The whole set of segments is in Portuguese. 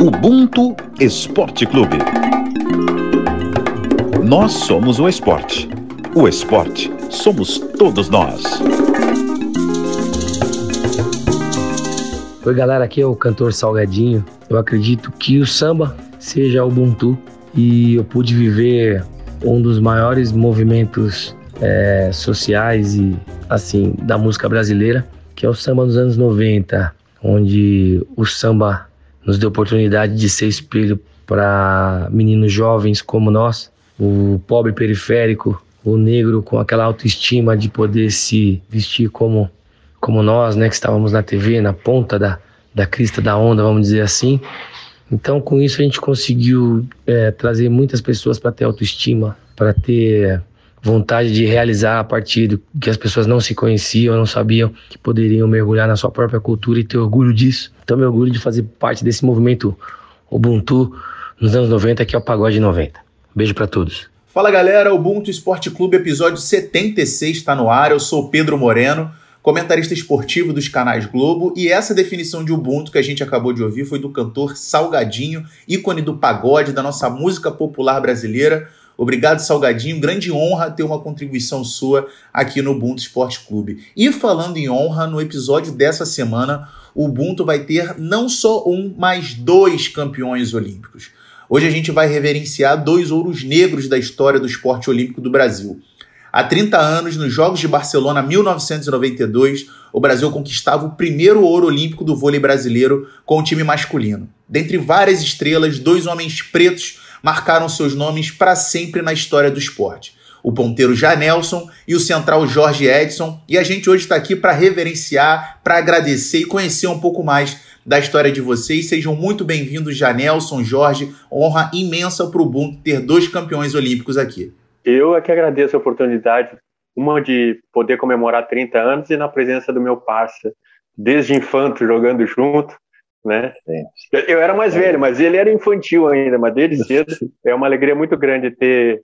Ubuntu Esporte Clube. Nós somos o esporte. O esporte somos todos nós. Oi, galera, aqui é o cantor Salgadinho. Eu acredito que o samba seja Ubuntu e eu pude viver um dos maiores movimentos é, sociais e assim da música brasileira, que é o samba dos anos 90, onde o samba nos deu oportunidade de ser espelho para meninos jovens como nós, o pobre periférico, o negro com aquela autoestima de poder se vestir como como nós, né, que estávamos na TV, na ponta da, da crista da onda, vamos dizer assim. Então, com isso, a gente conseguiu é, trazer muitas pessoas para ter autoestima, para ter vontade de realizar a partir do que as pessoas não se conheciam, não sabiam que poderiam mergulhar na sua própria cultura e ter orgulho disso. Então, me orgulho de fazer parte desse movimento Ubuntu nos anos 90, que é o Pagode 90. Beijo para todos. Fala galera, Ubuntu Esporte Clube, episódio 76 está no ar. Eu sou Pedro Moreno, comentarista esportivo dos canais Globo, e essa definição de Ubuntu que a gente acabou de ouvir foi do cantor Salgadinho, ícone do pagode, da nossa música popular brasileira. Obrigado, Salgadinho. Grande honra ter uma contribuição sua aqui no Ubuntu Esporte Clube. E falando em honra, no episódio dessa semana, o Ubuntu vai ter não só um, mas dois campeões olímpicos. Hoje a gente vai reverenciar dois ouros negros da história do esporte olímpico do Brasil. Há 30 anos, nos Jogos de Barcelona 1992, o Brasil conquistava o primeiro ouro olímpico do vôlei brasileiro com o time masculino. Dentre várias estrelas, dois homens pretos marcaram seus nomes para sempre na história do esporte. O ponteiro Janelson e o central Jorge Edson. E a gente hoje está aqui para reverenciar, para agradecer e conhecer um pouco mais da história de vocês. Sejam muito bem-vindos, Janelson, Jorge. Honra imensa para o Ubuntu ter dois campeões olímpicos aqui. Eu é que agradeço a oportunidade, uma de poder comemorar 30 anos e na presença do meu parceiro, desde infanto jogando junto, né? Eu era mais velho, mas ele era infantil ainda, mas desde cedo é uma alegria muito grande ter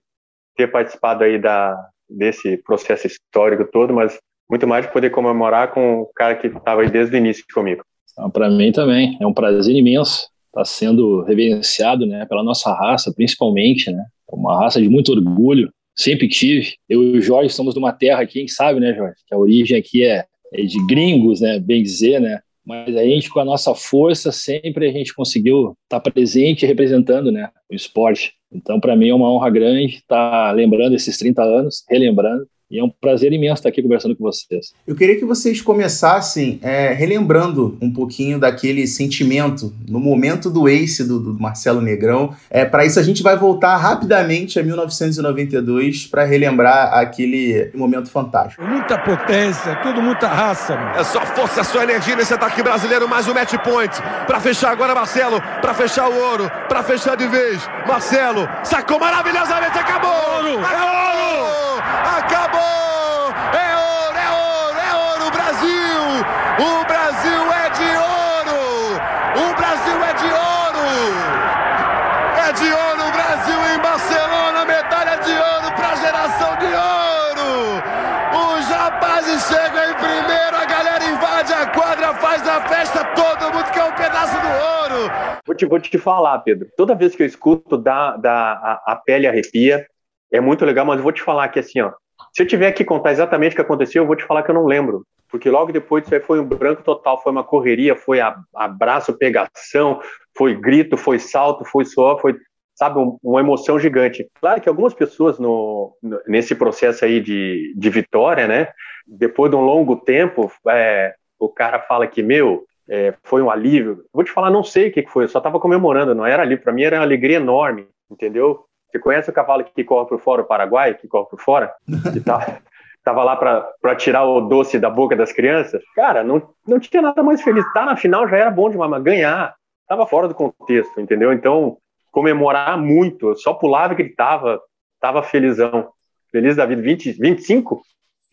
ter participado aí da desse processo histórico todo, mas muito mais de poder comemorar com o cara que estava aí desde o início comigo. Então, Para mim também é um prazer imenso estar tá sendo reverenciado, né, pela nossa raça, principalmente, né? Uma raça de muito orgulho, sempre tive. Eu e o Jorge somos de uma terra, quem sabe, né, Jorge? Que a origem aqui é, é de gringos, né, bem dizer, né? Mas a gente com a nossa força sempre a gente conseguiu estar tá presente representando né, o esporte. Então, para mim é uma honra grande estar tá lembrando esses 30 anos, relembrando, e é um prazer imenso estar aqui conversando com vocês. Eu queria que vocês começassem é, relembrando um pouquinho daquele sentimento no momento do Ace do, do Marcelo Negrão. É, para isso, a gente vai voltar rapidamente a 1992 para relembrar aquele momento fantástico. Muita potência, tudo muita raça. Mano. É só força, é só energia nesse ataque brasileiro. Mais um match point para fechar agora, Marcelo. Para fechar o ouro, para fechar de vez. Marcelo sacou maravilhosamente, acabou! Ouro! É ouro! Acabou! É ouro, é ouro, é ouro, Brasil! O Brasil é de ouro! O Brasil é de ouro! É de ouro Brasil em Barcelona, medalha de ouro para a geração de ouro! Os rapazes chegam em primeiro, a galera invade a quadra, faz a festa, todo mundo quer um pedaço do ouro! Vou te, vou te falar, Pedro, toda vez que eu escuto, dá, dá, a, a pele arrepia é muito legal, mas eu vou te falar que assim, ó, se eu tiver que contar exatamente o que aconteceu, eu vou te falar que eu não lembro, porque logo depois disso aí foi um branco total, foi uma correria, foi abraço, pegação, foi grito, foi salto, foi suor, foi, sabe, um, uma emoção gigante. Claro que algumas pessoas no, nesse processo aí de, de vitória, né, depois de um longo tempo, é, o cara fala que, meu, é, foi um alívio. Vou te falar, não sei o que foi, eu só estava comemorando, não era alívio, para mim era uma alegria enorme, entendeu? Você conhece o cavalo que corre por fora, o Paraguai, que corre por fora? Que tá, tava lá para tirar o doce da boca das crianças? Cara, não, não tinha nada mais feliz. Tá na final já era bom demais, mas ganhar tava fora do contexto, entendeu? Então, comemorar muito, eu só pulava e gritava, tava felizão. Feliz da vida. 20, 25?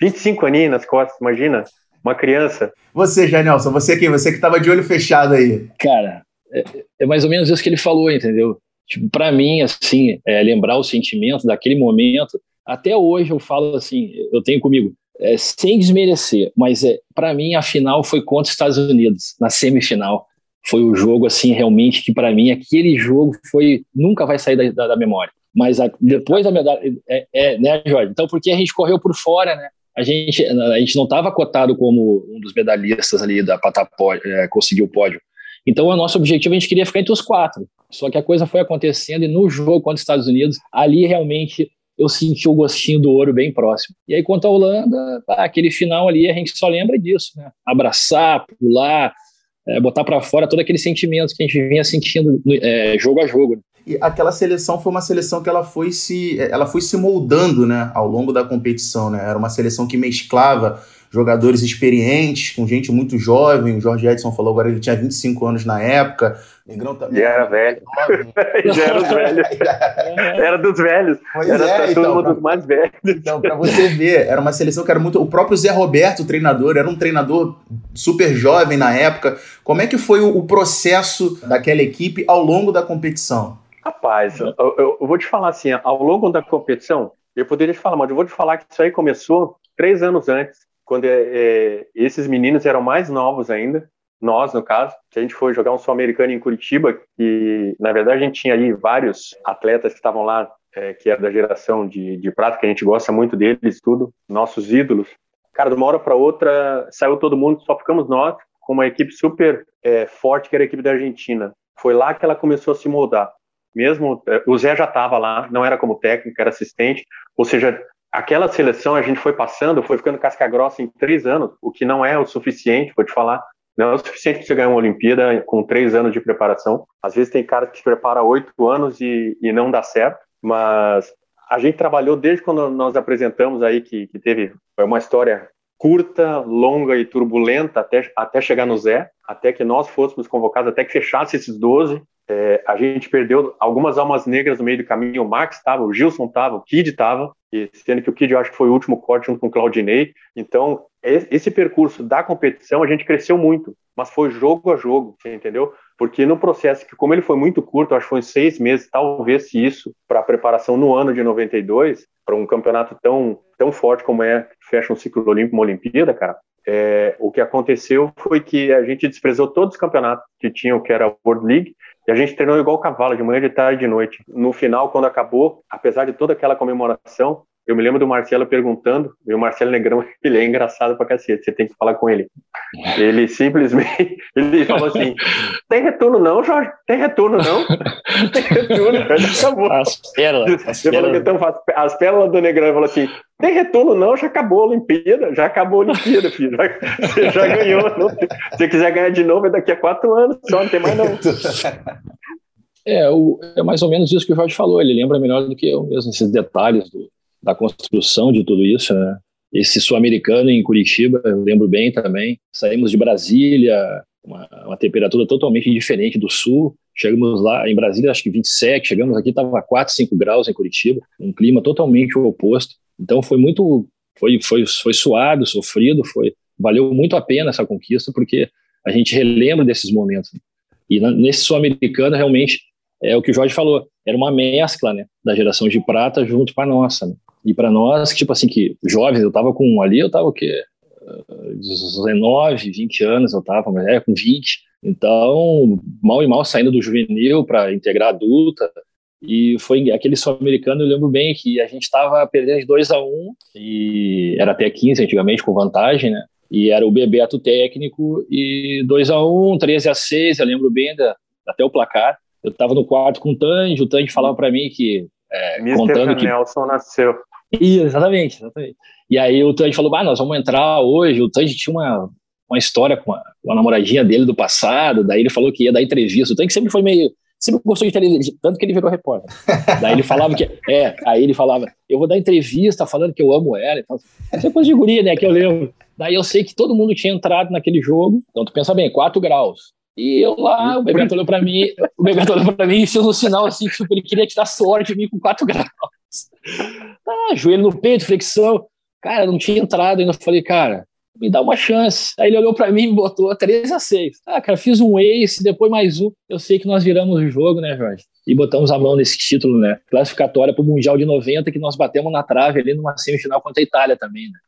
25 aninhos nas costas, imagina. Uma criança. Você, Janelson, você quem? Você que tava de olho fechado aí. Cara, é, é mais ou menos isso que ele falou, entendeu? Tipo, para mim, assim, é, lembrar o sentimento daquele momento, até hoje eu falo assim, eu tenho comigo, é, sem desmerecer, mas é, para mim a final foi contra os Estados Unidos, na semifinal. foi o jogo, assim, realmente, que para mim, aquele jogo foi, nunca vai sair da, da, da memória. Mas a, depois da medalha, é, é, né, Jorge? Então, porque a gente correu por fora, né? A gente, a gente não estava cotado como um dos medalhistas ali da Patapó, é, conseguiu o pódio. Então, o nosso objetivo, a gente queria ficar entre os quatro. Só que a coisa foi acontecendo e no jogo contra os Estados Unidos, ali realmente eu senti o gostinho do ouro bem próximo. E aí, quanto à Holanda, aquele final ali, a gente só lembra disso, né? Abraçar, pular, é, botar para fora todo aquele sentimento que a gente vinha sentindo é, jogo a jogo. Né? E aquela seleção foi uma seleção que ela foi se, ela foi se moldando, né, ao longo da competição, né? Era uma seleção que mesclava jogadores experientes com gente muito jovem. O Jorge Edson falou agora ele tinha 25 anos na época. Negrão também. Já era velho. Já era dos velhos. era dos velhos. Pois era é, todo então, mundo pra, mais velho. Então, para você ver, era uma seleção que era muito. O próprio Zé Roberto, o treinador, era um treinador super jovem na época. Como é que foi o, o processo daquela equipe ao longo da competição? Rapaz, eu, eu, eu, vou te falar assim, ao longo da competição, eu poderia te falar, mas eu vou te falar que isso aí começou três anos antes, quando é, é, esses meninos eram mais novos ainda, nós, no caso, que a gente foi jogar um sul-americano em Curitiba, e na verdade a gente tinha ali vários atletas que estavam lá, é, que era da geração de, de prata, que a gente gosta muito deles, tudo, nossos ídolos. Cara, de uma hora para outra saiu todo mundo, só ficamos nós, com uma equipe super é, forte, que era a equipe da Argentina. Foi lá que ela começou a se moldar mesmo eh, o Zé já estava lá, não era como técnico, era assistente, ou seja, aquela seleção a gente foi passando, foi ficando casca grossa em três anos, o que não é o suficiente, vou te falar, não é o suficiente para você ganhar uma Olimpíada com três anos de preparação. Às vezes tem cara que se prepara oito anos e, e não dá certo, mas a gente trabalhou desde quando nós apresentamos aí que, que teve uma história curta, longa e turbulenta até, até chegar no Zé, até que nós fôssemos convocados, até que fechasse esses 12, é, a gente perdeu algumas almas negras no meio do caminho. O Max estava, o Gilson estava, o Kid estava, sendo que o Kid eu acho que foi o último corte junto com o Claudinei. Então, esse percurso da competição a gente cresceu muito, mas foi jogo a jogo, entendeu? Porque no processo, que como ele foi muito curto, acho que foi seis meses, talvez se isso, para a preparação no ano de 92, para um campeonato tão, tão forte como é, fecha um ciclo olímpico, uma Olimpíada, cara, é, o que aconteceu foi que a gente desprezou todos os campeonatos que tinham, que era a World League, e a gente treinou igual cavalo, de manhã, de tarde, de noite. No final, quando acabou, apesar de toda aquela comemoração, eu me lembro do Marcelo perguntando, e o Marcelo Negrão, ele é engraçado pra cacete, você tem que falar com ele. Ele simplesmente, ele falou assim, tem retorno não, Jorge? Tem retorno não? Tem retorno, já acabou. As pérolas. As pérolas. Então, as pérolas do Negrão, ele falou assim, tem retorno não, já acabou a Olimpíada, já acabou a Olimpíada, filho, já, você já ganhou. Não, se você quiser ganhar de novo, é daqui a quatro anos, só não tem mais não. É, o, é mais ou menos isso que o Jorge falou, ele lembra melhor do que eu mesmo, esses detalhes do, da construção de tudo isso, né? Esse sul-americano em Curitiba, eu lembro bem também. Saímos de Brasília, uma, uma, temperatura totalmente diferente do sul. Chegamos lá em Brasília, acho que 27, chegamos aqui, estava 4, 5 graus em Curitiba, um clima totalmente oposto. Então foi muito, foi, foi, foi suado, sofrido, foi, valeu muito a pena essa conquista, porque a gente relembra desses momentos. E nesse sul-americano, realmente, é o que o Jorge falou, era uma mescla né, da geração de prata junto com a nossa. Né? E para nós, tipo assim, que jovens, eu tava com ali, eu tava o quê? 19, 20 anos eu tava, mas é com 20. Então, mal e mal saindo do juvenil para integrar adulta. E foi aquele sul-americano, eu lembro bem que a gente estava perdendo de 2 a 1 um, e era até 15 antigamente com vantagem, né? E era o Bebeto técnico e 2 a 1 um, 13 a 6 eu lembro bem da, até o placar. Eu estava no quarto com o Tange, o Tange falava para mim que é, contando que Nelson nasceu. Isso, exatamente, exatamente. E aí o Tandy falou, ah, nós vamos entrar hoje. O Tandy tinha uma, uma história com a, com a namoradinha dele do passado, daí ele falou que ia dar entrevista. O Tandy sempre foi meio sempre gostou de televisão, tanto que ele virou repórter. Daí ele falava que. É, aí ele falava, eu vou dar entrevista falando que eu amo ela e tal. Essa é coisa de guria, né? Que eu lembro. Daí eu sei que todo mundo tinha entrado naquele jogo. Então tu pensa bem, 4 graus. E eu lá, o Bebeto olhou pra mim, o Bebeto olhou pra mim e fez um sinal assim, tipo, ele queria te dar sorte de mim com 4 graus. Tá, joelho no peito, flexão. Cara, não tinha entrado ainda. Falei, cara, me dá uma chance. Aí ele olhou para mim e botou 3 a 6 Ah, cara, fiz um ace, depois mais um. Eu sei que nós viramos o jogo, né, Jorge? E botamos a mão nesse título, né? Classificatória para o Mundial de 90, que nós batemos na trave ali numa semifinal contra a Itália também, né?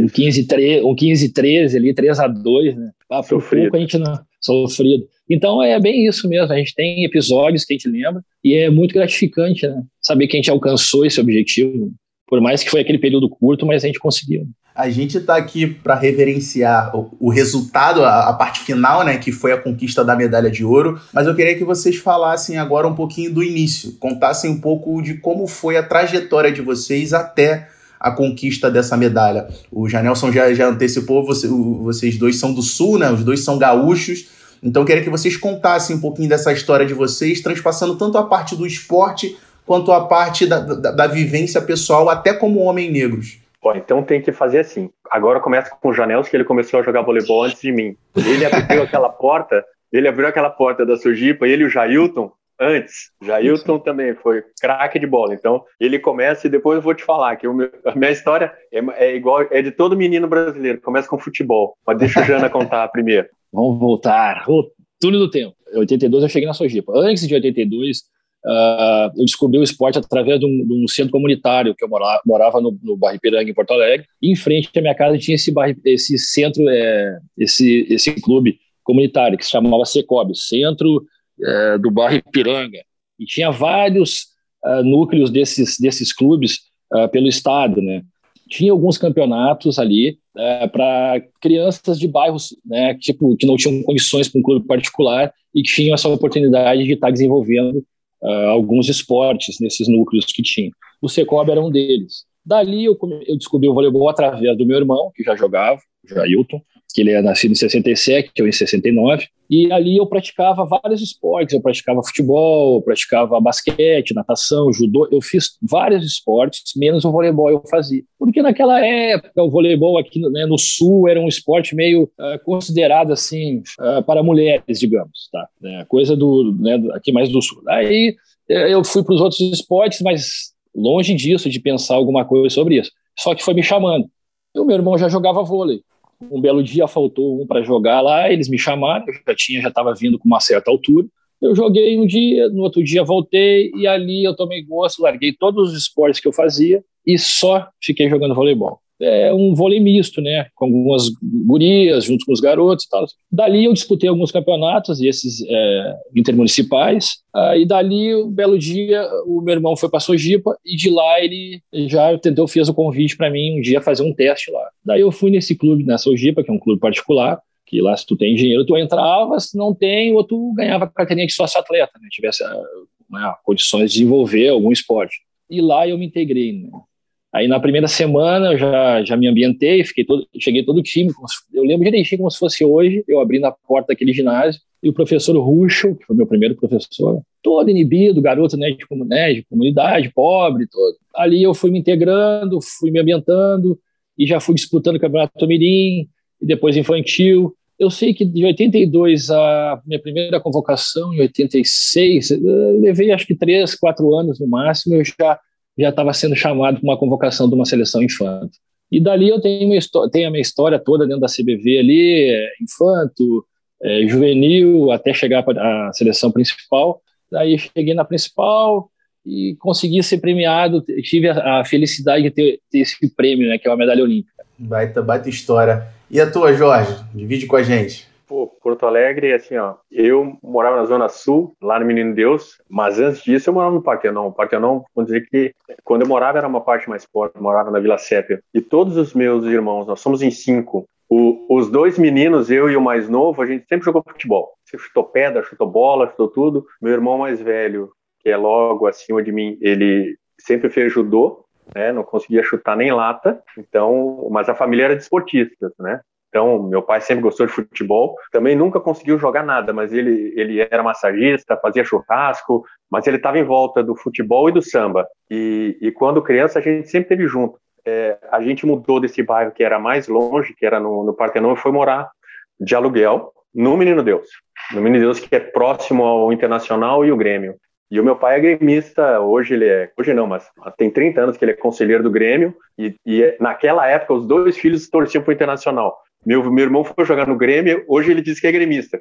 Um 15, 13, um 15 13 ali, 3 a 2 né? Ah, por pouco a gente não sofrido. Então é bem isso mesmo. A gente tem episódios que a gente lembra e é muito gratificante, né? Saber que a gente alcançou esse objetivo. Por mais que foi aquele período curto, mas a gente conseguiu. A gente está aqui para reverenciar o, o resultado, a, a, parte final, né, que foi a conquista da medalha de ouro. Mas eu queria que vocês falassem agora um pouquinho do início, contassem um pouco de como foi a trajetória de vocês até a conquista dessa medalha. O Janelson já, já antecipou, você, o, vocês dois são do Sul, né? Os dois são gaúchos. Então eu queria que vocês contassem um pouquinho dessa história de vocês, transpassando tanto a parte do esporte quanto a parte da, da, da vivência pessoal, até como homem negros. Bom, então tem que fazer assim. Agora começa com o Janels, que ele começou a jogar voleibol antes de mim. Ele abriu aquela porta, ele abriu aquela porta da Sujipa, ele e o Jailton, antes. Jailton também foi craque de bola. Então, ele começa e depois eu vou te falar que meu, a minha história é, é, igual, é de todo menino brasileiro. Começa com futebol. Mas deixa o Jana contar primeiro. Vamos voltar. O túnel do tempo. Em 82 eu cheguei na Sojipa. Antes de 82, Uh, eu descobri o esporte através de um, de um centro comunitário que eu morava, morava no, no bairro Ipiranga, em Porto Alegre. E em frente à minha casa tinha esse, esse centro, é, esse, esse clube comunitário que se chamava Secob, Centro é, do bairro Ipiranga. E tinha vários uh, núcleos desses, desses clubes uh, pelo estado, né? Tinha alguns campeonatos ali para crianças de bairros, né, tipo, que não tinham condições para um clube particular e que tinham essa oportunidade de estar desenvolvendo uh, alguns esportes nesses núcleos que tinha. O Secob era um deles. Dali eu, eu descobri o voleibol através do meu irmão, que já jogava, o Jailton, que ele é nascido em 67, eu em 69, e ali eu praticava vários esportes, eu praticava futebol, eu praticava basquete, natação, judô, eu fiz vários esportes, menos o voleibol eu fazia. Porque naquela época o voleibol aqui né, no sul era um esporte meio uh, considerado assim uh, para mulheres, digamos, tá? É, coisa do, né, aqui mais do sul. Aí eh, eu fui para os outros esportes, mas longe disso de pensar alguma coisa sobre isso. Só que foi me chamando. E o meu irmão já jogava vôlei. Um belo dia faltou um para jogar lá, eles me chamaram, eu já tinha, já estava vindo com uma certa altura. Eu joguei um dia, no outro dia voltei e ali eu tomei gosto, larguei todos os esportes que eu fazia e só fiquei jogando voleibol é um vôlei misto, né? Com algumas gurias junto com os garotos e tal. Dali eu disputei alguns campeonatos, esses é, intermunicipais, ah, e dali, um belo dia, o meu irmão foi para Sojipa e de lá ele já tentou, fez o convite para mim um dia fazer um teste lá. Daí eu fui nesse clube, na Sojipa, que é um clube particular, que lá se tu tem dinheiro, tu entrava, se não tem, ou tu ganhava carteirinha de sócio atleta, né? Tivesse né, condições de desenvolver algum esporte. E lá eu me integrei, né? Aí na primeira semana eu já, já me ambientei, fiquei todo, cheguei todo time. Eu lembro direitinho como se fosse hoje, eu abri na porta daquele ginásio e o professor Ruxo, que foi meu primeiro professor, todo inibido, garoto né, de, né, de comunidade, pobre, todo. Ali eu fui me integrando, fui me ambientando e já fui disputando o Campeonato Mirim e depois infantil. Eu sei que de 82 a minha primeira convocação, em 86, eu levei acho que três, quatro anos no máximo, eu já já estava sendo chamado para uma convocação de uma seleção infanto. E dali eu tenho, uma tenho a minha história toda dentro da CBV ali, é, infanto, é, juvenil, até chegar para a seleção principal. Daí cheguei na principal e consegui ser premiado, tive a, a felicidade de ter, ter, esse prêmio, né, que é a medalha olímpica. Baita, baita história. E a tua, Jorge? Divide com a gente. Pô, Porto Alegre, assim, ó, eu morava na Zona Sul, lá no Menino Deus, mas antes disso eu morava no Partenon. O Partenon, vamos dizer que quando eu morava era uma parte mais pobre, morava na Vila Sépia. E todos os meus irmãos, nós somos em cinco, o, os dois meninos, eu e o mais novo, a gente sempre jogou futebol. Você chutou pedra, chutou bola, chutou tudo. Meu irmão mais velho, que é logo acima de mim, ele sempre fez judô, né? Não conseguia chutar nem lata. Então, mas a família era de esportistas, né? Então, meu pai sempre gostou de futebol, também nunca conseguiu jogar nada, mas ele, ele era massagista, fazia churrasco, mas ele estava em volta do futebol e do samba. E, e quando criança, a gente sempre esteve junto. É, a gente mudou desse bairro que era mais longe, que era no, no Partenon, e foi morar de aluguel no Menino Deus. No Menino Deus, que é próximo ao Internacional e o Grêmio. E o meu pai é gremista, hoje ele é, hoje não, mas tem 30 anos que ele é conselheiro do Grêmio, e, e naquela época os dois filhos torciam para o Internacional. Meu, meu irmão foi jogar no Grêmio, hoje ele diz que é gremista.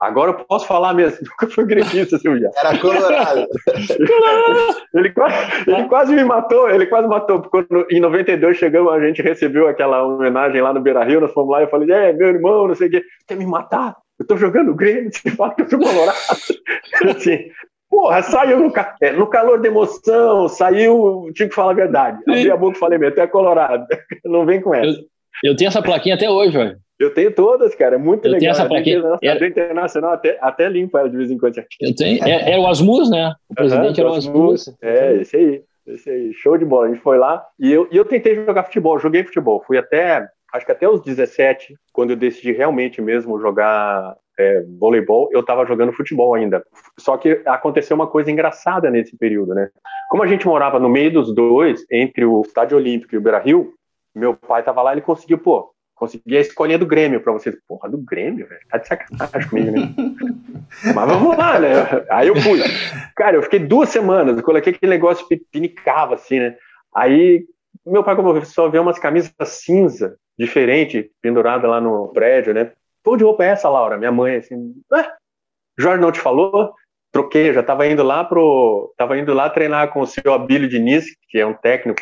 Agora eu posso falar mesmo, nunca foi gremista, Silvia. Era colorado. ele, quase, ele quase me matou, ele quase matou. Quando em 92 chegamos, a gente recebeu aquela homenagem lá no Beira Rio, nós fomos lá e eu falei, é, meu irmão, não sei o quê, quer me matar? eu tô jogando Grêmio, você fala que eu sou colorado. assim, porra, saiu no, é, no, calor da emoção, saiu, tinha que falar a verdade. Abri a boca e falei, meu, tu é colorado, não vem com essa. Eu, eu tenho essa plaquinha até hoje, velho. Eu tenho todas, cara, é muito eu legal. Tenho essa plaquinha. Era... internacional até, até limpo ela de vez em quando. Eu tenho. É, era o Asmus, né? O presidente uhum, era o Asmus. É, esse aí. Esse aí, show de bola. A gente foi lá e eu, e eu tentei jogar futebol, joguei futebol. Fui até, acho que até os 17, quando eu decidi realmente mesmo jogar é, voleibol, eu estava jogando futebol ainda. Só que aconteceu uma coisa engraçada nesse período, né? Como a gente morava no meio dos dois, entre o Estádio Olímpico e o Beira Rio, meu pai estava lá, ele conseguiu, pô, consegui a escolinha do Grêmio para vocês. Porra, do Grêmio, velho? Tá de sacanagem comigo, né? Mas vamos lá, né? Aí eu fui. Cara, eu fiquei duas semanas, eu coloquei aquele negócio pinicava, assim, né? Aí meu pai começou a ver umas camisas cinza, diferente, pendurada lá no prédio, né? Pô, de roupa é essa, Laura? Minha mãe, assim, Ué, Jorge não te falou? Troquei, já tava indo lá pro. Tava indo lá treinar com o seu Abílio Diniz, que é um técnico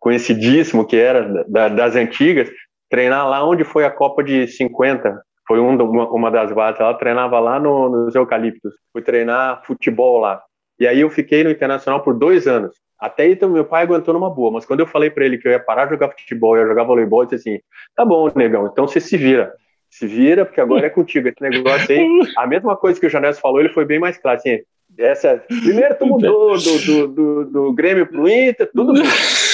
conhecidíssimo, que era da, das antigas, treinar lá onde foi a Copa de 50. Foi um, uma, uma das bases. Ela treinava lá no, nos Eucaliptos. Fui treinar futebol lá. E aí eu fiquei no Internacional por dois anos. Até aí, então, meu pai aguentou numa boa. Mas quando eu falei para ele que eu ia parar de jogar futebol, ia jogar voleibol, ele disse assim: tá bom, negão, então você se vira. Se vira, porque agora é contigo. Esse negócio aí, a mesma coisa que o Janés falou, ele foi bem mais claro. Assim, essa, primeiro tu mudou do, do, do, do Grêmio pro Inter, tudo bem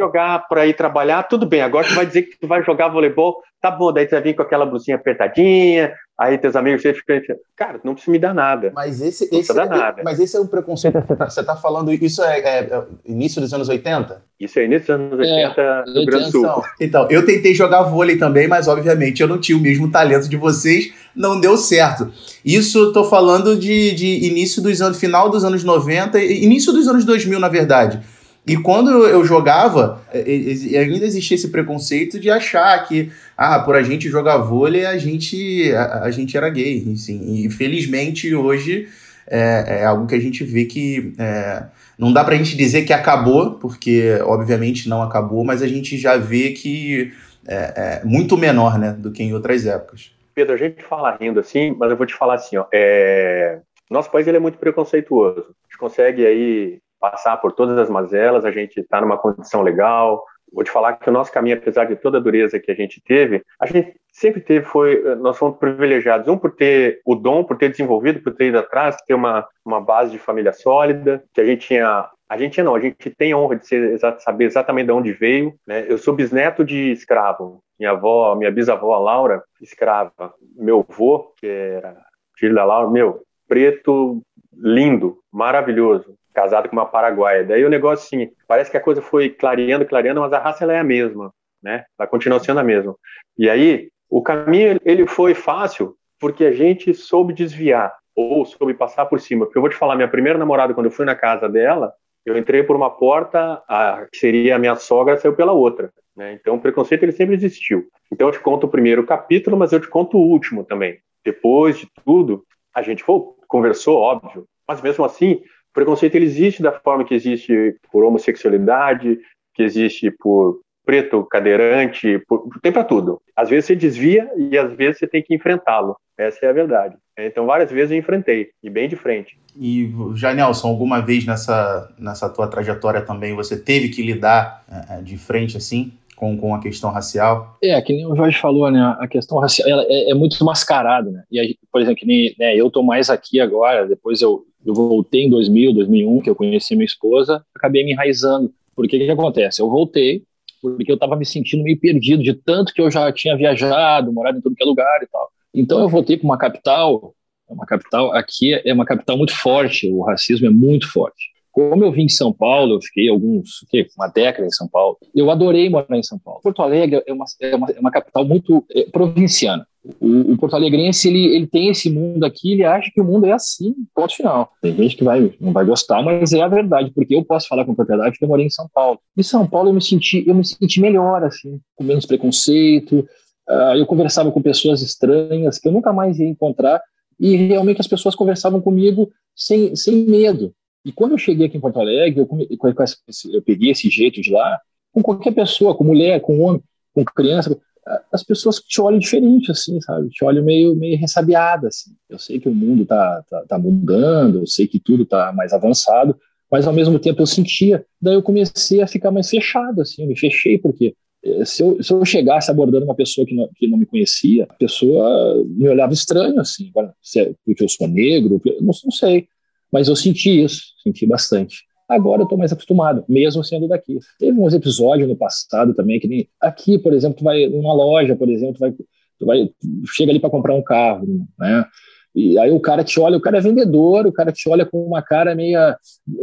jogar para ir trabalhar, tudo bem. Agora tu vai dizer que tu vai jogar voleibol, tá bom, daí tu vai vir com aquela blusinha apertadinha, aí teus amigos ficam. Cara, não precisa me dar nada. Mas esse, esse, é, nada. Mas esse é um preconceito. Você tá, você tá falando, isso é, é, é, início dos anos 80? Isso é início dos anos 80 é, do Grande Sul. Então, então, eu tentei jogar vôlei também, mas obviamente eu não tinha o mesmo talento de vocês, não deu certo. Isso eu tô falando de, de início dos anos, final dos anos 90, início dos anos 2000, na verdade. E quando eu jogava, é, é, ainda existia esse preconceito de achar que, ah, por a gente jogar vôlei, a gente, a, a gente era gay. Assim. E felizmente hoje é, é, algo que a gente vê que é, não dá pra gente dizer que acabou, porque obviamente não acabou, mas a gente já vê que é, é muito menor né, do que em outras épocas. Pedro, a gente fala rindo assim, mas eu vou te falar assim, ó, é... nosso país ele é muito preconceituoso. A gente consegue aí passar por todas as mazelas, a gente está numa condição legal. Vou te falar que o nosso caminho, apesar de toda a dureza que a gente teve, a gente sempre teve, foi, nós fomos privilegiados, um por ter o dom, por ter desenvolvido, por ter ido atrás, ter uma, uma base de família sólida, que a gente tinha a gente não, a gente tem a honra de ser, saber exatamente de onde veio. Né? Eu sou bisneto de escravo. Minha avó, minha bisavó, Laura, escrava. Meu avô, que era filho da Laura, meu, preto, lindo, maravilhoso casado com uma paraguaia. Daí o negócio, assim, parece que a coisa foi clareando, clareando, mas a raça ela é a mesma, né? Ela continua sendo a mesma. E aí, o caminho, ele foi fácil porque a gente soube desviar ou soube passar por cima. Porque eu vou te falar, minha primeira namorada, quando eu fui na casa dela, eu entrei por uma porta, a, que seria a minha sogra, saiu pela outra. Né? Então, o preconceito ele sempre existiu. Então, eu te conto o primeiro capítulo, mas eu te conto o último também. Depois de tudo, a gente foi, conversou, óbvio, mas mesmo assim, o preconceito ele existe da forma que existe por homossexualidade, que existe por preto, cadeirante, por, tem para tudo. Às vezes você desvia e às vezes você tem que enfrentá-lo. Essa é a verdade. Então, várias vezes eu enfrentei, e bem de frente. E, Janelson, alguma vez nessa, nessa tua trajetória também você teve que lidar é, de frente assim? Com, com a questão racial? É, que nem o Jorge falou, né? A questão racial ela é, é muito mascarada, né? E, por exemplo, nem, né, eu tô mais aqui agora, depois eu, eu voltei em 2000, 2001, que eu conheci minha esposa, acabei me enraizando. O que, que acontece? Eu voltei porque eu estava me sentindo meio perdido de tanto que eu já tinha viajado, morado em todo que é lugar e tal. Então eu voltei para uma capital, uma capital aqui é uma capital muito forte, o racismo é muito forte. Como eu vim de São Paulo, eu fiquei alguns, uma década em São Paulo, eu adorei morar em São Paulo. Porto Alegre é uma, é uma, é uma capital muito é, provinciana. O, o Porto Alegrense, ele, ele tem esse mundo aqui, ele acha que o mundo é assim, ponto final. Tem gente que vai, não vai gostar, mas é a verdade, porque eu posso falar com propriedade que eu morei em São Paulo. Em São Paulo eu me senti, eu me senti melhor, assim, com menos preconceito, uh, eu conversava com pessoas estranhas que eu nunca mais ia encontrar, e realmente as pessoas conversavam comigo sem, sem medo. E quando eu cheguei aqui em Porto Alegre, eu, eu, peguei esse jeito de lá, com qualquer pessoa, com mulher, com homem, com criança, as pessoas te olham diferente, assim, sabe? Te olham meio, meio ressabiada, assim. Eu sei que o mundo tá, tá, tá mudando, eu sei que tudo tá mais avançado, mas ao mesmo tempo eu sentia. Daí eu comecei a ficar mais fechado, assim, eu me fechei, porque eh, se eu, se eu chegasse abordando uma pessoa que não, que não me conhecia, a pessoa me olhava estranho, assim, é porque eu sou negro, eu não, não sei. Mas eu senti isso, senti bastante. Agora eu estou mais acostumado, mesmo sendo daqui. Teve uns episódios no passado também, que nem aqui, por exemplo, tu vai numa loja, por exemplo, tu vai, tu vai chega ali para comprar um carro, né? E aí o cara te olha, o cara é vendedor, o cara te olha com uma cara meio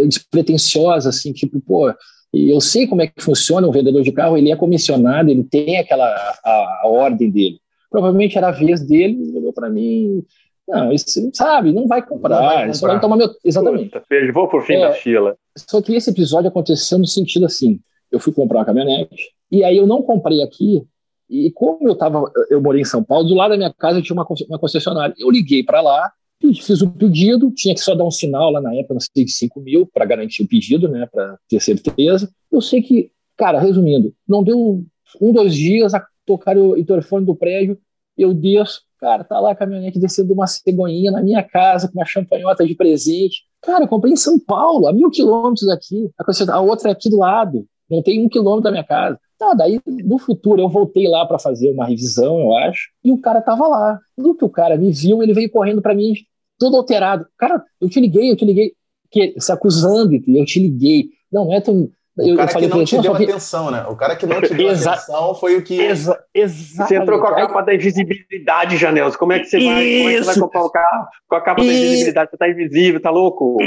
despretensiosa, assim, tipo, pô, eu sei como é que funciona um vendedor de carro, ele é comissionado, ele tem aquela a, a ordem dele. Provavelmente era a vez dele, olhou para mim, não, isso, sabe, não vai comprar. Não vai comprar. Vai tomar meu... Exatamente. Puta, vou por fim é, da fila. Só que esse episódio aconteceu no sentido assim: eu fui comprar uma caminhonete, e aí eu não comprei aqui, e como eu tava, eu morei em São Paulo, do lado da minha casa tinha uma, uma concessionária. Eu liguei para lá, fiz o pedido, tinha que só dar um sinal lá na época, não sei, de 5 mil, para garantir o pedido, né, para ter certeza. Eu sei que, cara, resumindo, não deu um, dois dias a tocar o telefone do prédio, eu desço, Cara, tá lá a caminhonete descendo uma cegonhinha na minha casa com uma champanhota de presente. Cara, comprei em São Paulo, a mil quilômetros aqui. A outra é aqui do lado. Não tem um quilômetro da minha casa. Tá, daí no futuro eu voltei lá para fazer uma revisão, eu acho, e o cara tava lá. No que o cara me viu, ele veio correndo para mim, todo alterado. Cara, eu te liguei, eu te liguei, que, se acusando, eu te liguei. Não, não é tão. O cara que não te deu atenção, né? O cara que não te deu Exa atenção foi o que. Exa Você entrou com a capa da invisibilidade, Janels. Como é que você vai, como é que você vai comprar o carro com a capa da invisibilidade? Você tá invisível, tá louco?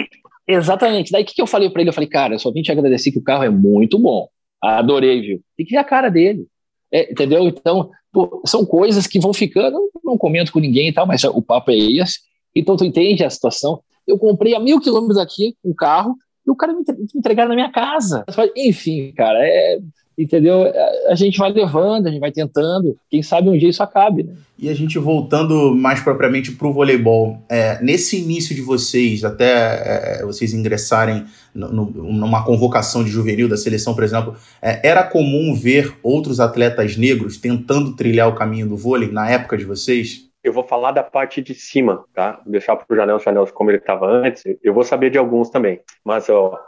Exatamente. Daí o que, que eu falei para ele? Eu falei, cara, eu só vim te agradecer que o carro é muito bom. Adorei, viu? Tem que ver a cara dele. É, entendeu? Então, pô, são coisas que vão ficando, não, não comento com ninguém e tal, mas o papo é esse. Então, tu entende a situação. Eu comprei a mil quilômetros aqui um carro, e o cara me entregaram na minha casa. Enfim, cara, é, entendeu? A gente vai levando, a gente vai tentando. Quem sabe um dia isso acabe, né? E a gente voltando mais propriamente para o voleibol, é, nesse início de vocês, até é, vocês ingressarem no, no, numa convocação de juvenil da seleção, por exemplo, é, era comum ver outros atletas negros tentando trilhar o caminho do vôlei na época de vocês? Eu vou falar da parte de cima, tá? Vou deixar para o Janel Chanel como ele estava antes. Eu vou saber de alguns também. Mas, ó,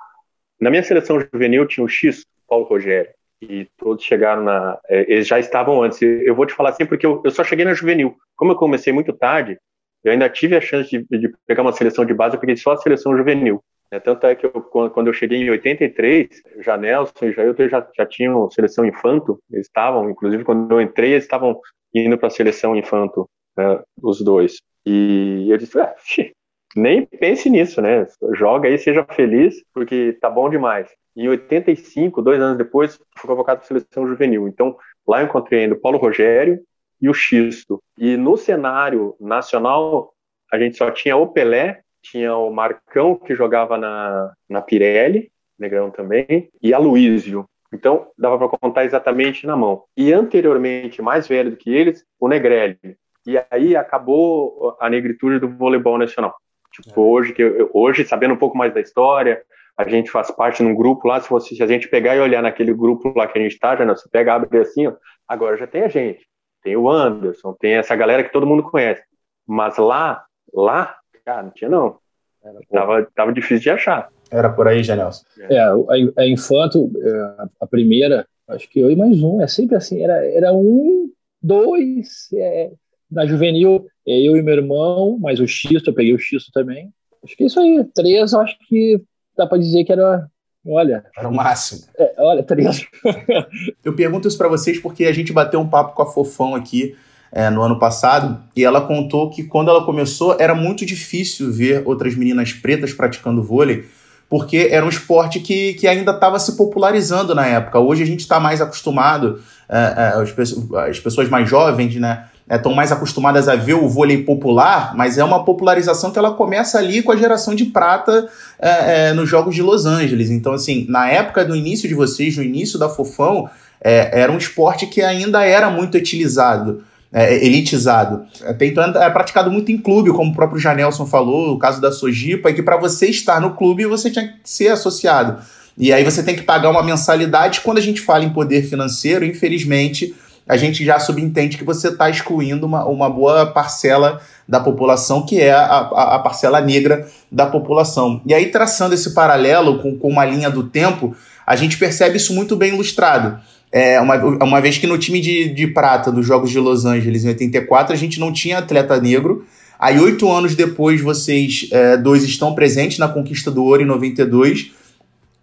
na minha seleção juvenil tinha o X, Paulo Rogério, e todos chegaram na. É, eles já estavam antes. Eu vou te falar assim porque eu, eu só cheguei na juvenil. Como eu comecei muito tarde, eu ainda tive a chance de, de pegar uma seleção de base, eu peguei só a seleção juvenil. É, tanto é que eu, quando eu cheguei em 83, já Nelson e Jailton já, já tinham seleção infanto, eles estavam, inclusive quando eu entrei, eles estavam indo para a seleção infanto né, os dois. E eu disse, ah, nem pense nisso, né? Joga aí, seja feliz, porque tá bom demais. Em 85, dois anos depois, fui convocado para a seleção juvenil. Então, lá eu encontrei ainda o Paulo Rogério e o Xisto. E no cenário nacional, a gente só tinha o Pelé, tinha o Marcão, que jogava na, na Pirelli, Negrão também, e a Luísio. Então, dava para contar exatamente na mão. E anteriormente, mais velho do que eles, o Negrelli. E aí acabou a negritude do voleibol nacional. Tipo, é. hoje, que hoje, sabendo um pouco mais da história, a gente faz parte num grupo lá, se, você, se a gente pegar e olhar naquele grupo lá que a gente está, já não, você pega, abre assim, ó, agora já tem a gente, tem o Anderson, tem essa galera que todo mundo conhece. Mas lá, lá, cara, não tinha não. Era, tava, tava difícil de achar. Era por aí, Janelson. É, a, a Infanto, é, a primeira, acho que eu e mais um, é sempre assim, era, era um, dois, é, na juvenil, é eu e meu irmão, mas o Xisto, eu peguei o Xisto também. Acho que é isso aí. Três, eu acho que dá para dizer que era. Olha. Era o máximo. É, olha, três. eu pergunto isso para vocês porque a gente bateu um papo com a Fofão aqui é, no ano passado e ela contou que quando ela começou era muito difícil ver outras meninas pretas praticando vôlei porque era um esporte que, que ainda estava se popularizando na época. Hoje a gente está mais acostumado, é, é, as, as pessoas mais jovens, né? Estão é, mais acostumadas a ver o vôlei popular, mas é uma popularização que ela começa ali com a geração de prata é, é, nos Jogos de Los Angeles. Então, assim, na época do início de vocês, no início da Fofão, é, era um esporte que ainda era muito utilizado. É, elitizado. Até então é praticado muito em clube, como o próprio Janelson falou, o caso da Sojipa, é que para você estar no clube você tinha que ser associado. E aí você tem que pagar uma mensalidade. Quando a gente fala em poder financeiro, infelizmente, a gente já subentende que você está excluindo uma, uma boa parcela da população, que é a, a, a, parcela negra da população. E aí, traçando esse paralelo com, com uma linha do tempo, a gente percebe isso muito bem ilustrado. É, uma, uma vez que no time de, de prata dos Jogos de Los Angeles em 84 a gente não tinha atleta negro. Aí, oito anos depois, vocês é, dois estão presentes na conquista do ouro em 92.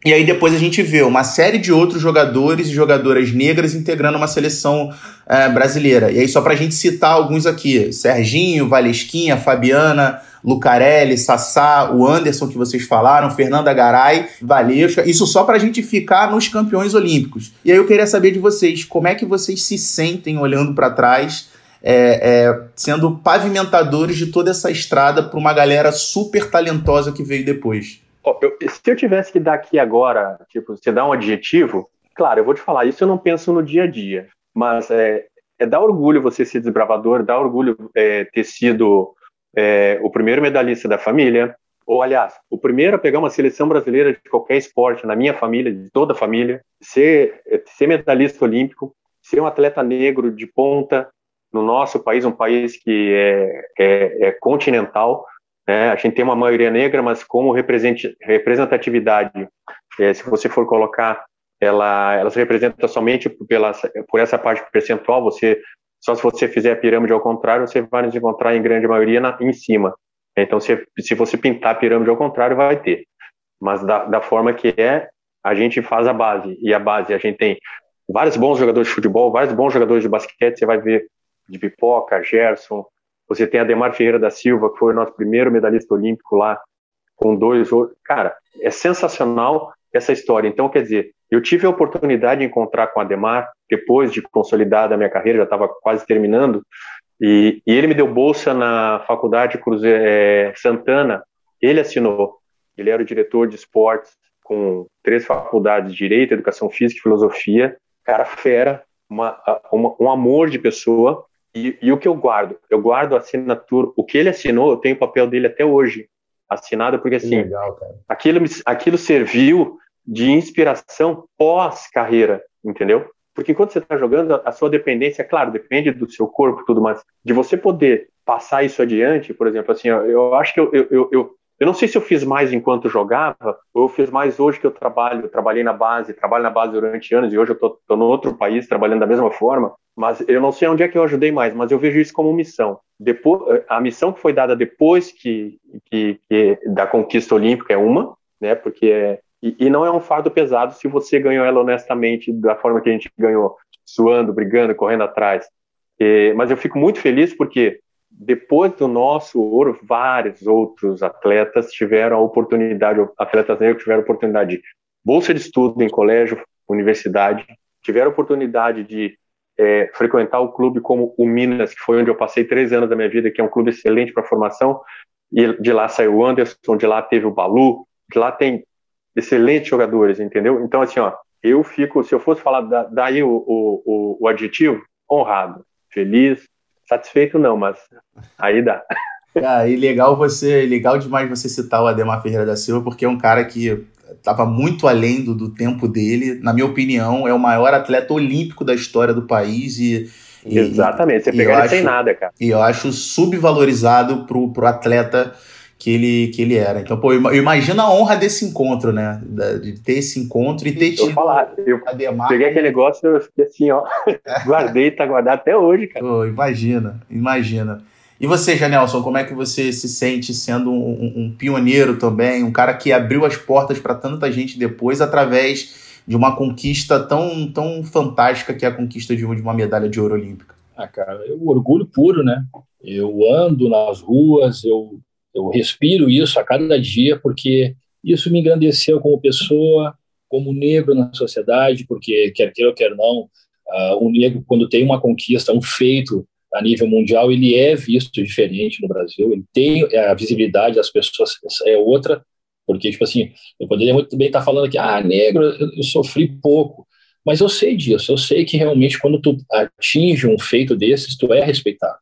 E aí depois a gente vê uma série de outros jogadores e jogadoras negras integrando uma seleção é, brasileira. E aí só para a gente citar alguns aqui, Serginho, Valesquinha, Fabiana, Lucarelli, Sassá, o Anderson que vocês falaram, Fernanda Garay, Valesca, isso só para a gente ficar nos campeões olímpicos. E aí eu queria saber de vocês, como é que vocês se sentem olhando para trás, é, é, sendo pavimentadores de toda essa estrada para uma galera super talentosa que veio depois? Eu, se eu tivesse que dar aqui agora, tipo, você dá um adjetivo, claro, eu vou te falar, isso eu não penso no dia a dia, mas é, é dar orgulho você ser desbravador, dá orgulho é, ter sido é, o primeiro medalhista da família, ou aliás, o primeiro a pegar uma seleção brasileira de qualquer esporte, na minha família, de toda a família, ser, ser medalhista olímpico, ser um atleta negro de ponta no nosso país, um país que é, é, é continental, né? a gente tem uma maioria negra, mas como representatividade, é, se você for colocar, ela, ela se representa somente pela, por essa parte percentual, você só se você fizer a pirâmide ao contrário, você vai nos encontrar em grande maioria na, em cima. Então, se, se você pintar a pirâmide ao contrário, vai ter. Mas da, da forma que é, a gente faz a base. E a base, a gente tem vários bons jogadores de futebol, vários bons jogadores de basquete. Você vai ver de Pipoca, Gerson. Você tem Ademar Ferreira da Silva, que foi o nosso primeiro medalhista olímpico lá, com dois. Cara, é sensacional essa história. Então, quer dizer, eu tive a oportunidade de encontrar com o Ademar, depois de consolidada a minha carreira, já estava quase terminando, e, e, ele me deu bolsa na Faculdade Cruze, é, Santana, ele assinou, ele era o diretor de esportes, com três faculdades, Direito, Educação Física e Filosofia, cara fera, uma, uma, um amor de pessoa, e, e, o que eu guardo? Eu guardo a assinatura, o que ele assinou, eu tenho o papel dele até hoje, assinado, porque assim, legal, aquilo, aquilo serviu de inspiração pós-carreira, entendeu? Porque enquanto você está jogando, a sua dependência, claro, depende do seu corpo tudo mais, de você poder passar isso adiante, por exemplo, assim, eu acho que eu, eu, eu, eu não sei se eu fiz mais enquanto jogava, ou eu fiz mais hoje que eu trabalho, eu trabalhei na base, trabalho na base durante anos, e hoje eu estou no outro país trabalhando da mesma forma, mas eu não sei onde é que eu ajudei mais, mas eu vejo isso como missão. Depois, a missão que foi dada depois que, que, que da conquista olímpica é uma, né, porque é, e, e, não é um fardo pesado se você ganhou ela honestamente da forma que a gente ganhou, suando, brigando, correndo atrás. E, mas eu fico muito feliz porque depois do nosso ouro, vários outros atletas tiveram a oportunidade, atletas negros tiveram a oportunidade de bolsa de estudo em colégio, universidade, tiveram a oportunidade de é, frequentar o clube como o Minas, que foi onde eu passei três anos da minha vida, que é um clube excelente para formação, e de lá saiu o Anderson, de lá teve o Balu, de lá tem excelentes jogadores, entendeu? Então, assim, ó, eu fico, se eu fosse falar da, daí o, o, o, adjetivo, honrado, feliz, satisfeito não, mas aí dá. Ah, e legal você, legal demais você citar o Ademar Ferreira da Silva, porque é um cara que estava muito além do, do tempo dele. Na minha opinião, é o maior atleta olímpico da história do país e Exatamente, você pegou ele sem nada, cara. E eu acho subvalorizado pro, pro atleta que ele, que ele era. Então, pô, imagina a honra desse encontro, né? De ter esse encontro e ter tido. Eu falar, eu Ademar, peguei aquele negócio eu fiquei assim, ó. guardei, tá guardado até hoje, cara. Pô, imagina, imagina. E você, Janelson, como é que você se sente sendo um, um, um pioneiro também, um cara que abriu as portas para tanta gente depois através de uma conquista tão, tão fantástica que é a conquista de uma medalha de ouro olímpica? Ah, cara, eu orgulho puro, né? Eu ando nas ruas, eu eu respiro isso a cada dia porque isso me engrandeceu como pessoa, como negro na sociedade, porque quer queira ou quer não, uh, o negro quando tem uma conquista, um feito a nível mundial, ele é visto diferente no Brasil, ele tem a visibilidade das pessoas é outra, porque tipo assim, eu poderia muito bem estar falando que ah, negro, eu, eu sofri pouco, mas eu sei disso, eu sei que realmente quando tu atinge um feito desses, tu é respeitado.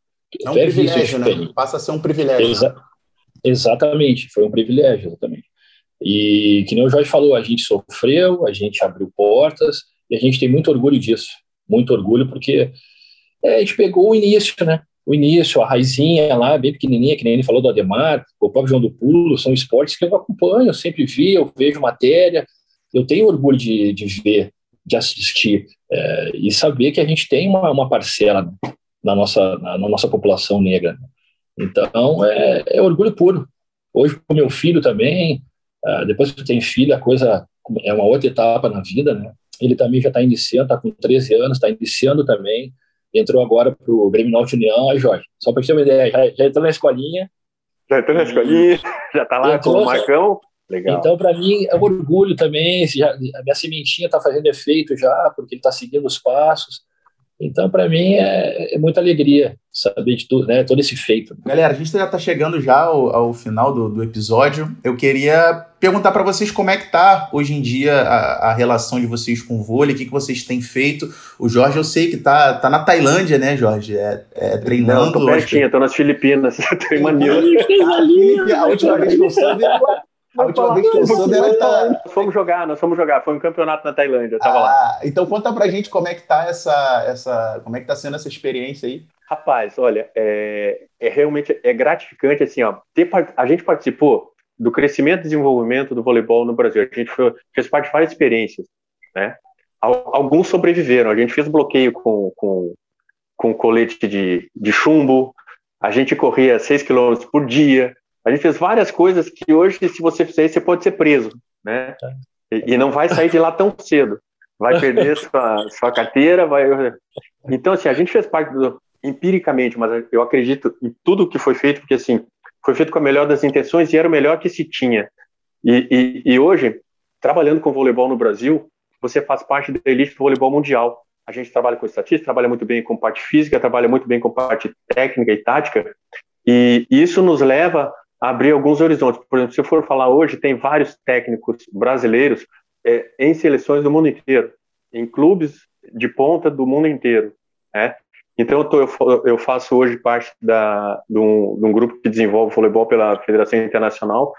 É um é privilégio, né? Passa a ser um privilégio. Exa Exatamente, foi um privilégio, exatamente. E que nem o Jorge falou, a gente sofreu, a gente abriu portas e a gente tem muito orgulho disso. muito orgulho, porque é, a gente pegou o início, né? O início, a raizinha lá, bem pequenininha, que nem ele falou do Ademar, o próprio João do Pulo, são esportes que eu acompanho, eu sempre vi, eu vejo matéria, eu tenho orgulho de, de ver, de assistir é, e saber que a gente tem uma, uma parcela né, na, nossa, na, na, nossa população negra. Né? Então, é, é, orgulho puro. Hoje, com meu filho também, é, depois que tem filho, a coisa é uma outra etapa na vida, né? Ele também já está iniciando, está com 13 anos, está iniciando também, entrou agora para o Grêmio Norte União, aí Jorge, só para ter uma ideia, já, já, entrou na escolinha. Já entrou na escolinha, já está lá entrou, com o Marcão. Legal. Então, para mim, é um orgulho também, já, a minha sementinha está fazendo efeito já, porque ele está seguindo os passos. Então, para mim, é, é, muita alegria saber de tudo, né, todo esse feito. Galera, a gente já está chegando já ao, ao final do, do, episódio. Eu queria perguntar para vocês como é que tá hoje em dia a, a relação de vocês com o vôlei, o que, que vocês têm feito. O Jorge, eu sei que tá, tá na Tailândia, né, Jorge? É, é treinando. Não, tô pertinho, tô nas Filipinas. tô em Manila. A última vez que eu soube, a última vez que eu soube era tá... Nós fomos jogar, nós fomos jogar. Foi um campeonato na Tailândia, eu tava ah, lá. Então conta pra gente como é que tá essa, essa, como é que tá sendo essa experiência aí. Rapaz, olha, é, é realmente é gratificante assim, ó. Ter, a gente participou do crescimento e desenvolvimento do voleibol no Brasil. A gente foi, fez parte de várias experiências, né? Alguns sobreviveram. A gente fez bloqueio com, com, com colete de, de chumbo. A gente corria 6 quilômetros por dia. A gente fez várias coisas que hoje, se você fizer, você pode ser preso, né? Tá. E, e não vai sair de lá tão cedo. Vai perder sua, sua carteira, vai. Então, assim, a gente fez parte do empiricamente, mas eu acredito em tudo que foi feito, porque assim foi feito com a melhor das intenções e era o melhor que se tinha. E, e, e hoje, trabalhando com voleibol no Brasil, você faz parte da elite do voleibol mundial. A gente trabalha com estatística, trabalha muito bem com parte física, trabalha muito bem com parte técnica e tática, e isso nos leva abrir alguns horizontes. Por exemplo, se eu for falar hoje, tem vários técnicos brasileiros é, em seleções do mundo inteiro, em clubes de ponta do mundo inteiro. Né? Então, eu, tô, eu, faço hoje parte da, de, um, de um grupo que desenvolve voleibol pela Federação Internacional,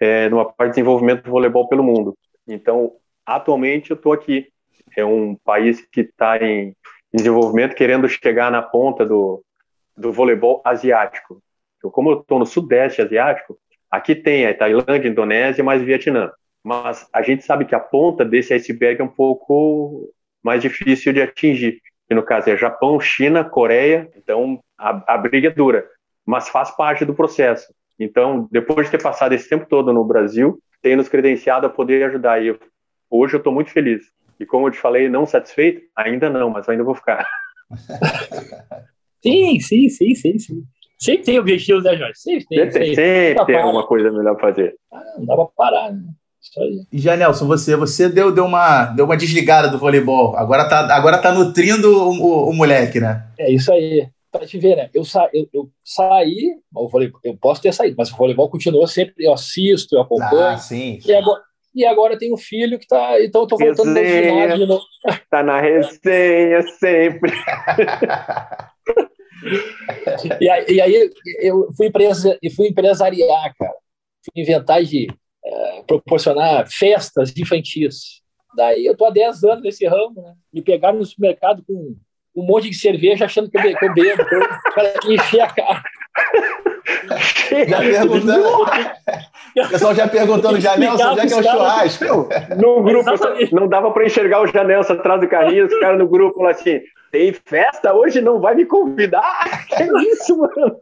é, numa parte de desenvolvimento do voleibol pelo mundo. Então, atualmente, eu estou aqui. É um país que está em desenvolvimento, querendo chegar na ponta do, do voleibol asiático. Como eu estou no Sudeste Asiático, aqui tem a Tailândia, Indonésia, mais Vietnã. Mas a gente sabe que a ponta desse iceberg é um pouco mais difícil de atingir. Que no caso é Japão, China, Coreia. Então a, a briga é dura, mas faz parte do processo. Então, depois de ter passado esse tempo todo no Brasil, tem nos credenciado a poder ajudar. E hoje eu estou muito feliz. E como eu te falei, não satisfeito? Ainda não, mas ainda vou ficar. sim, sim, sim, sim, sim. Sempre tem objetivos, né, Jorge? Sempre tem. Sempre, sempre tem alguma coisa melhor pra fazer. Ah, não dá pra parar, né? E já, Nelson, você, você deu, deu, uma, deu uma desligada do voleibol. Agora tá, agora tá nutrindo o, o, o moleque, né? É isso aí. Pra te ver, né? Eu, sa, eu, eu saí, o voleibol, eu posso ter saído, mas o voleibol continuou sempre. Eu assisto, eu acompanho. Ah, sim. E agora, e agora tem um filho que tá. Então eu tô voltando resenha, no ginásio de novo. Tá na resenha sempre. e, aí, e aí eu fui, empresa, fui empresariar, cara. Fui inventar de é, proporcionar festas infantis. Daí eu tô há 10 anos nesse ramo, né? Me pegaram no supermercado com um monte de cerveja achando que eu, be que eu bebo. Para encher a cara. Já perguntando. O pessoal já perguntando, Janelson, onde é que é o churrasco? No grupo, não dava para enxergar o Janelson atrás do carrinho, os caras no grupo lá assim, tem festa hoje, não vai me convidar? Que isso, mano?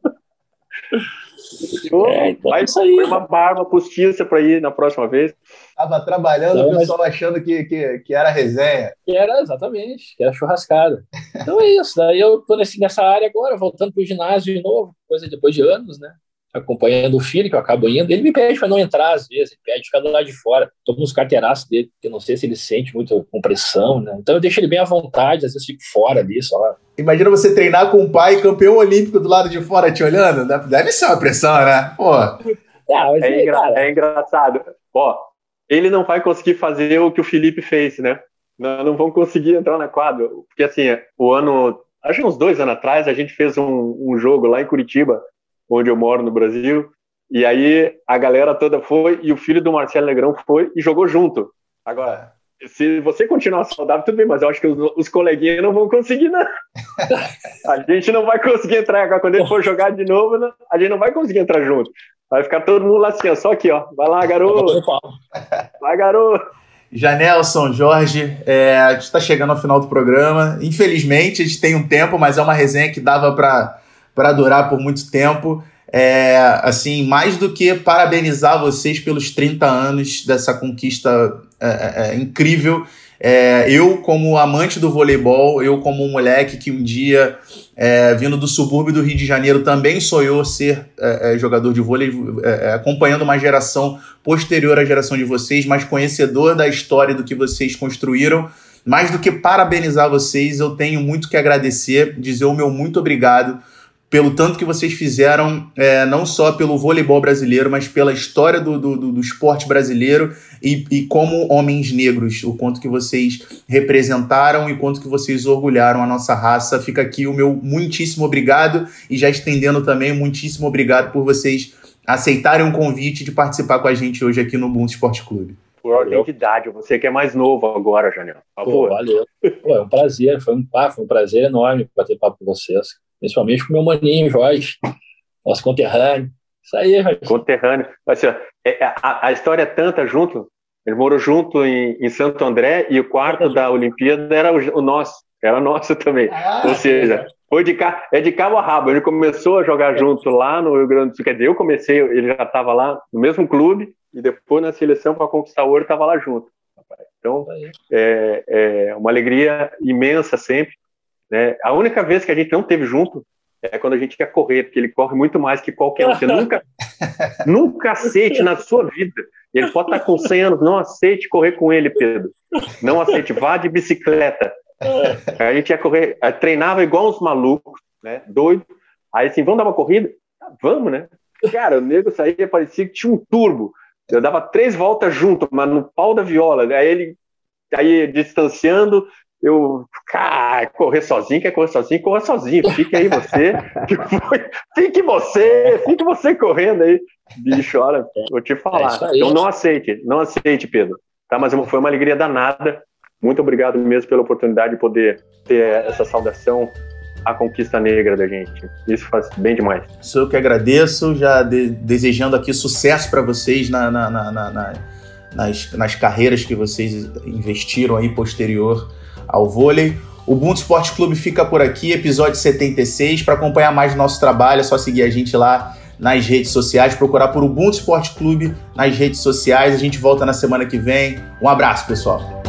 É, então vai sair uma barba postiça para ir na próxima vez. Tava trabalhando, o pessoal mas... achando que, que, que era resenha. Que era, exatamente, que era churrascada. Então é isso, daí eu tô nesse, nessa área agora, voltando pro ginásio de novo, coisa depois de anos, né? Acompanhando o filho, que eu acabo indo, ele me pede para não entrar às vezes, ele pede ficar do lado de fora. Estou nos carteiraços dele, porque eu não sei se ele sente muita compressão, né? Então eu deixo ele bem à vontade, às vezes fico fora ali, só. Imagina você treinar com um pai campeão olímpico do lado de fora te olhando, deve ser uma pressão, né? Pô. É, engra cara... é engraçado. Ó, ele não vai conseguir fazer o que o Felipe fez, né? Não, não vão conseguir entrar na quadra, porque assim, o ano, acho que uns dois anos atrás, a gente fez um, um jogo lá em Curitiba, onde eu moro no Brasil. E aí a galera toda foi e o filho do Marcelo Negrão foi e jogou junto. Agora, se você continuar saudável, tudo bem, mas eu acho que os, os coleguinhas não vão conseguir, não. a gente não vai conseguir entrar agora. Quando ele for jogar de novo, não, a gente não vai conseguir entrar junto. Vai ficar todo mundo lá assim, ó, só aqui, ó. Vai lá, garoto. Vai, garoto. Janelson, Jorge, é, a gente está chegando ao final do programa. Infelizmente, a gente tem um tempo, mas é uma resenha que dava para durar por muito tempo. É, assim, mais do que parabenizar vocês pelos 30 anos dessa conquista é, é, é, incrível. É, eu, como amante do voleibol, eu, como um moleque que um dia, é, vindo do subúrbio do Rio de Janeiro, também sonhou ser jogador de vôlei, acompanhando uma geração posterior à geração de vocês, mas conhecedor da história do que vocês construíram. Mais do que parabenizar vocês, eu tenho muito que agradecer, dizer o meu muito obrigado pelo tanto que vocês fizeram, é, não só pelo voleibol brasileiro, mas pela história do, do, do esporte brasileiro e, e, como homens negros, o quanto que vocês representaram e quanto que vocês orgulharam a nossa raça. Fica aqui o meu muitíssimo obrigado e já estendendo também, muitíssimo obrigado por vocês aceitarem um convite de participar com a gente hoje aqui no Ubuntu Esporte Clube. Por ordem de idade, você que é mais novo agora, Janel. Pô, valeu. Pô, é um prazer, foi um, foi um prazer enorme bater papo com vocês principalmente com meu maninho Jorge, nosso conterrâneo. Isso aí, Jorge. Conterrâneo. Assim, a, a, história é tanta junto, ele morou junto em, em Santo André e o quarto da Olimpíada era o, o nosso, era nosso também. Ah, Ou seja, foi de cá, é de cabo a rabo. Ele começou a jogar junto lá no Rio Grande do Sul. Quer dizer, eu comecei, ele já estava lá no mesmo clube e depois na seleção para conquistar o ouro estava lá junto. Então, é, é uma alegria imensa sempre. Né? A única vez que a gente não teve junto é quando a gente quer correr, porque ele corre muito mais que qualquer um. Você nunca, nunca aceite na sua vida. Ele pode estar com 100 anos, não aceite correr com ele, Pedro. Não aceite, vá de bicicleta. A gente ia correr, treinava igual uns malucos, né? Doido. Aí assim, vamos dar uma corrida? Ah, vamos, né? Cara, o nego saía, parecia que tinha um turbo. Eu dava três voltas junto, mas no pau da viola. Aí ele aí distanciando, eu, cara, correr sozinho, quer correr sozinho, corra sozinho, fique aí você, fique você, fique você correndo aí. Bicho, olha, vou te falar. É então não aceite, não aceite, Pedro. Tá? Mas foi uma alegria danada. Muito obrigado mesmo pela oportunidade de poder ter essa saudação à conquista negra da gente. Isso faz bem demais. Sou eu que agradeço, já de, desejando aqui sucesso para vocês na, na, na, nas, nas carreiras que vocês investiram aí posterior ao vôlei. O Ubuntu Esporte Clube fica por aqui, episódio 76. Para acompanhar mais nosso trabalho, é só seguir a gente lá nas redes sociais, procurar por Ubuntu Esporte Clube nas redes sociais. A gente volta na semana que vem. Um abraço, pessoal.